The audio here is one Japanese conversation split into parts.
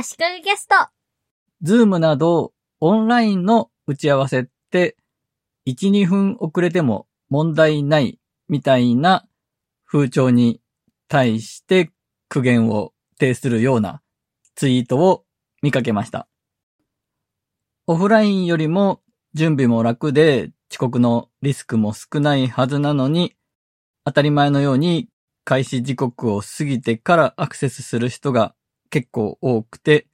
足利ゲスト。ズームなどオンラインの打ち合わせって1、2分遅れても問題ないみたいな風潮に対して苦言を呈するようなツイートを見かけました。オフラインよりも準備も楽で遅刻のリスクも少ないはずなのに当たり前のように開始時刻を過ぎてからアクセスする人が結構多くて、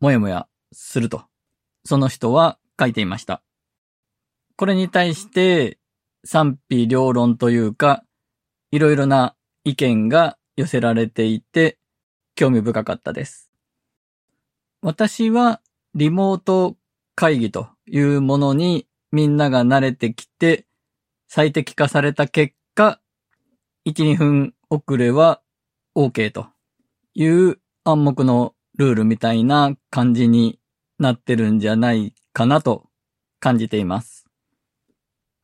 もやもやすると、その人は書いていました。これに対して賛否両論というか、いろいろな意見が寄せられていて、興味深かったです。私はリモート会議というものにみんなが慣れてきて、最適化された結果、1、2分遅れは OK という暗黙のルールみたいな感じになってるんじゃないかなと感じています。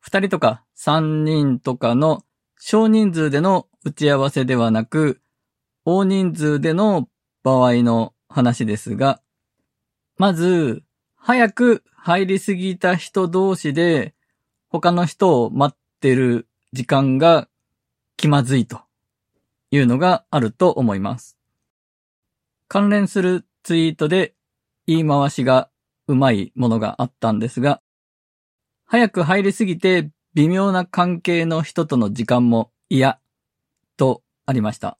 2人とか3人とかの少人数での打ち合わせではなく、大人数での場合の話ですが、まず、早く入りすぎた人同士で、他の人を待ってる時間が気まずいというのがあると思います。関連するツイートで言い回しがうまいものがあったんですが、早く入りすぎて微妙な関係の人との時間も嫌とありました。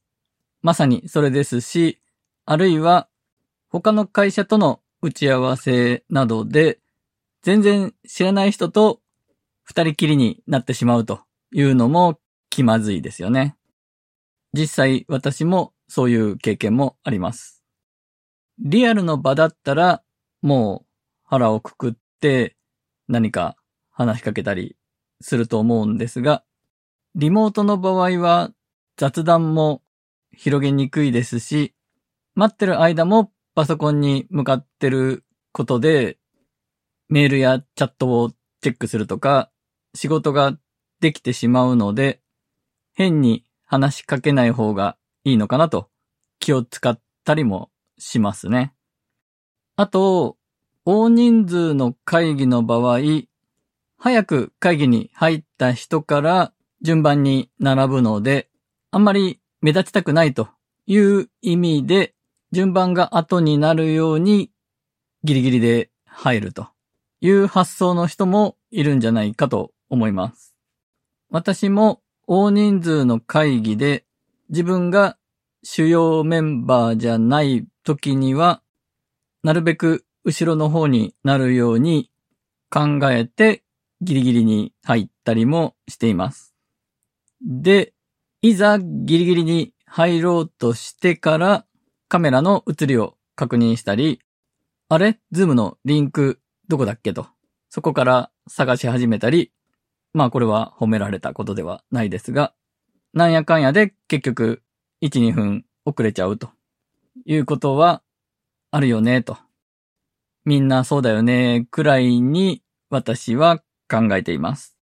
まさにそれですし、あるいは他の会社との打ち合わせなどで全然知らない人と二人きりになってしまうというのも気まずいですよね。実際私もそういう経験もあります。リアルの場だったらもう腹をくくって何か話しかけたりすると思うんですが、リモートの場合は雑談も広げにくいですし、待ってる間もパソコンに向かってることで、メールやチャットをチェックするとか、仕事ができてしまうので、変に話しかけない方がいいのかなと気を使ったりもしますね。あと、大人数の会議の場合、早く会議に入った人から順番に並ぶので、あんまり目立ちたくないという意味で、順番が後になるようにギリギリで入るという発想の人もいるんじゃないかと思います。私も大人数の会議で自分が主要メンバーじゃない時には、なるべく後ろの方になるように考えてギリギリに入ったりもしています。で、いざギリギリに入ろうとしてからカメラの映りを確認したり、あれ？ Zoom のリンクどこだっけと。そこから探し始めたり、まあこれは褒められたことではないですが、なんやかんやで結局1、2分遅れちゃうということはあるよねと。みんなそうだよねくらいに私は考えています。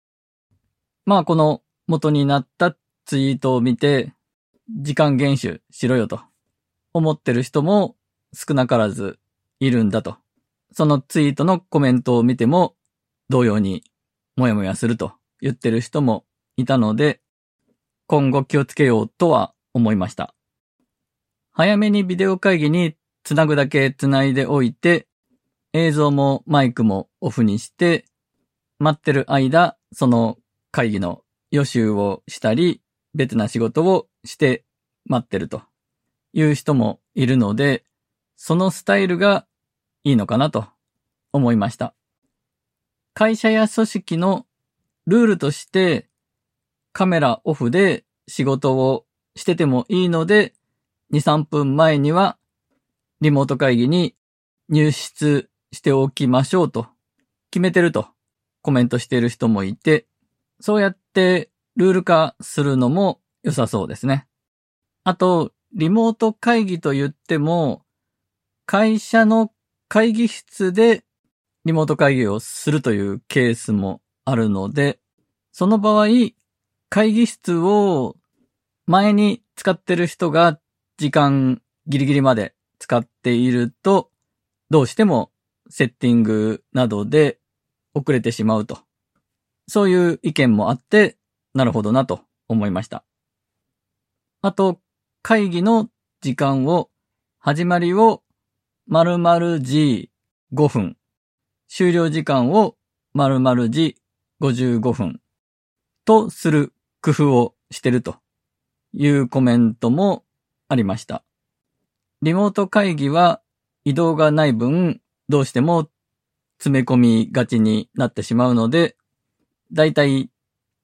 まあこの元になったツイートを見て時間厳守しろよと思ってる人も少なからずいるんだと。そのツイートのコメントを見ても同様にもやもやすると言ってる人もいたので、今後気をつけようとは思いました。早めにビデオ会議につなぐだけつないでおいて、映像もマイクもオフにして、待ってる間、その会議の予習をしたり、別な仕事をして待ってるという人もいるので、そのスタイルがいいのかなと思いました。会社や組織のルールとしてカメラオフで仕事をしててもいいので、2、3分前にはリモート会議に入室しておきましょうと決めてるとコメントしている人もいて、そうやってルール化するのも良さそうですね。あと、リモート会議と言っても、会社の会議室でリモート会議をするというケースもあるので、その場合、会議室を前に使ってる人が時間ギリギリまで使っていると、どうしてもセッティングなどで遅れてしまうと。そういう意見もあって、なるほどなと思いました。あと、会議の時間を、始まりを〇〇時5分、終了時間を〇〇時55分とする工夫をしてるというコメントもありました。リモート会議は移動がない分、どうしても詰め込みがちになってしまうので、だいたい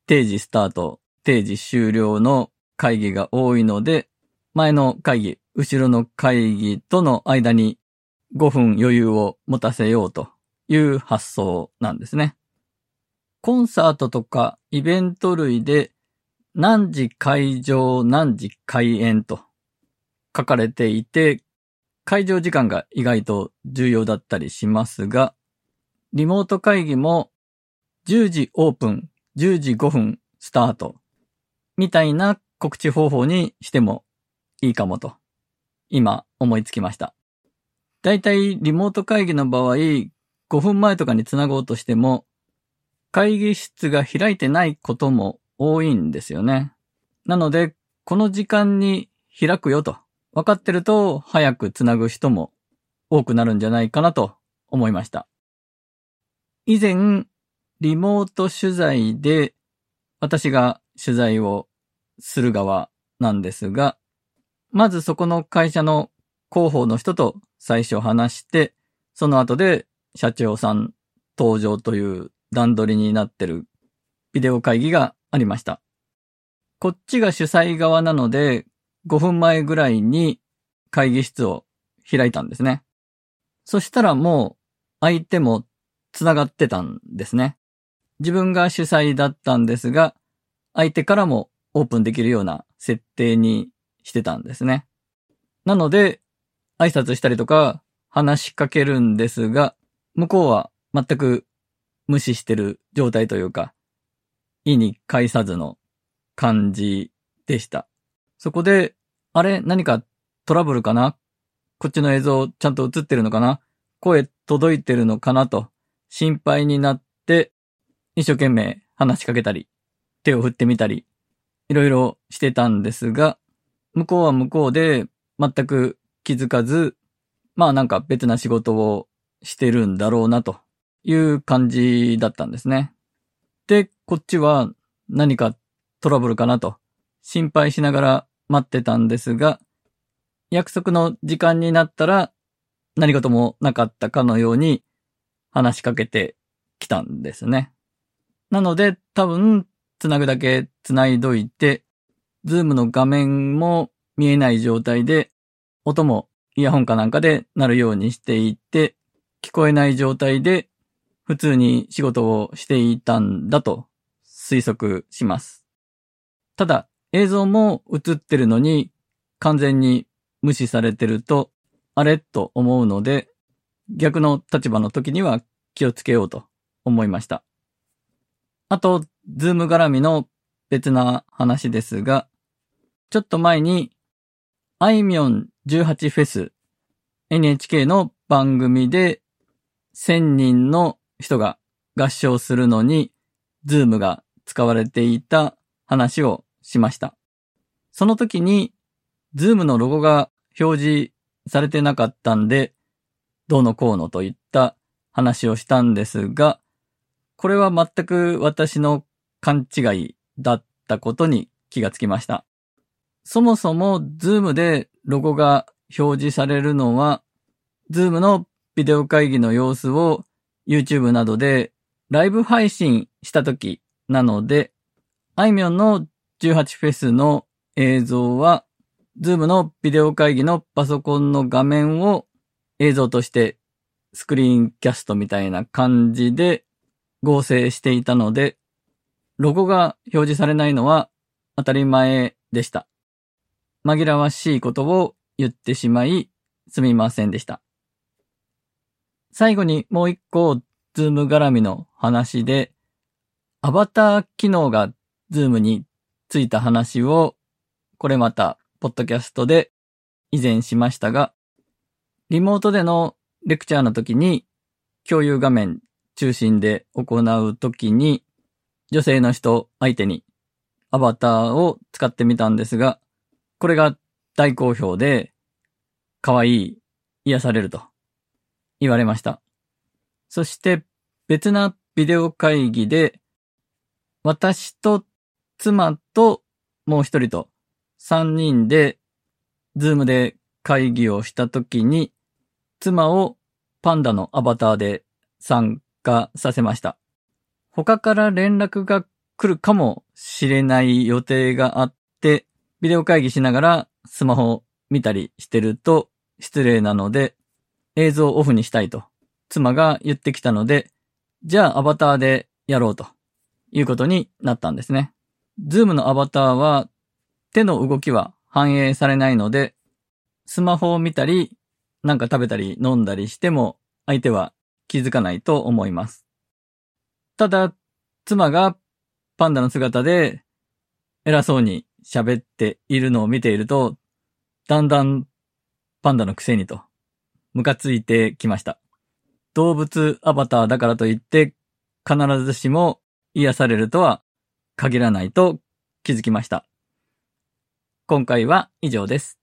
定時スタート、定時終了の会議が多いので、前の会議、後ろの会議との間に5分余裕を持たせようという発想なんですね。コンサートとかイベント類で何時会場何時開演と書かれていて、会場時間が意外と重要だったりしますが、リモート会議も10時オープン、10時5分スタートみたいな告知方法にしてもいいかもと、今思いつきました。だいたいリモート会議の場合、5分前とかにつなごうとしても、会議室が開いてないことも多いんですよね。なので、この時間に開くよと分かってると早くつなぐ人も多くなるんじゃないかなと思いました。以前、リモート取材で私が取材をする側なんですが、まずそこの会社の広報の人と最初話して、その後で社長さん登場という段取りになってるビデオ会議がありました。こっちが主催側なので、5分前ぐらいに会議室を開いたんですね。そしたらもう相手も繋がってたんですね。自分が主催だったんですが、相手からもオープンできるような設定にしてたんですね。なので、挨拶したりとか話しかけるんですが、向こうは全く無視してる状態というか、意に介さずの感じでした。そこで、あれ何かトラブルかな？こっちの映像ちゃんと映ってるのかな？声届いてるのかなと心配になって、一生懸命話しかけたり、手を振ってみたり、いろいろしてたんですが、向こうは向こうで全く気づかず、まあなんか別な仕事をしてるんだろうなという感じだったんですね。で、こっちは何かトラブルかなと心配しながら待ってたんですが、約束の時間になったら何事もなかったかのように話しかけてきたんですね。なので多分つなぐだけつないどいて、ズームの画面も見えない状態で、音もイヤホンかなんかで鳴るようにしていて、聞こえない状態で普通に仕事をしていたんだと推測します。ただ、映像も映ってるのに完全に無視されてると、あれ？と思うので、逆の立場の時には気をつけようと思いました。あと、ズーム絡みの別な話ですが、ちょっと前に、あいみょん18フェス NHK の番組で1000人の人が合唱するのに、 Zoom が使われていた話をしました。その時に、 Zoom のロゴが表示されてなかったんで、どうのこうのといった話をしたんですが、これは全く私の勘違いだったことに気がつきました。そもそも Zoom でロゴが表示されるのは、Zoom のビデオ会議の様子を YouTube などでライブ配信した時なので、あいみょんの18フェスの映像は、Zoom のビデオ会議のパソコンの画面を映像としてスクリーンキャストみたいな感じで合成していたので、ロゴが表示されないのは当たり前でした。紛らわしいことを言ってしまい、すみませんでした。最後にもう一個、 Zoom 絡みの話で、アバター機能が Zoom についた話を、これまた、ポッドキャストで以前しましたが、リモートでのレクチャーの時に共有画面中心で行う時に女性の人相手にアバターを使ってみたんですが、これが大好評で可愛い癒されると言われました。そして別なビデオ会議で私と妻ともう一人と三人で Zoom で会議をしたときに妻をパンダのアバターで参加させました。他から連絡が来るかもしれない予定があって、ビデオ会議しながらスマホを見たりしてると失礼なので、映像をオフにしたいと妻が言ってきたので、じゃあアバターでやろうということになったんですね。 Zoom のアバターは手の動きは反映されないので、スマホを見たり、なんか食べたり飲んだりしても相手は気づかないと思います。ただ、妻がパンダの姿で偉そうに喋っているのを見ていると、だんだんパンダのくせにと、ムカついてきました。動物アバターだからといって、必ずしも癒されるとは限らないと気づきました。今回は以上です。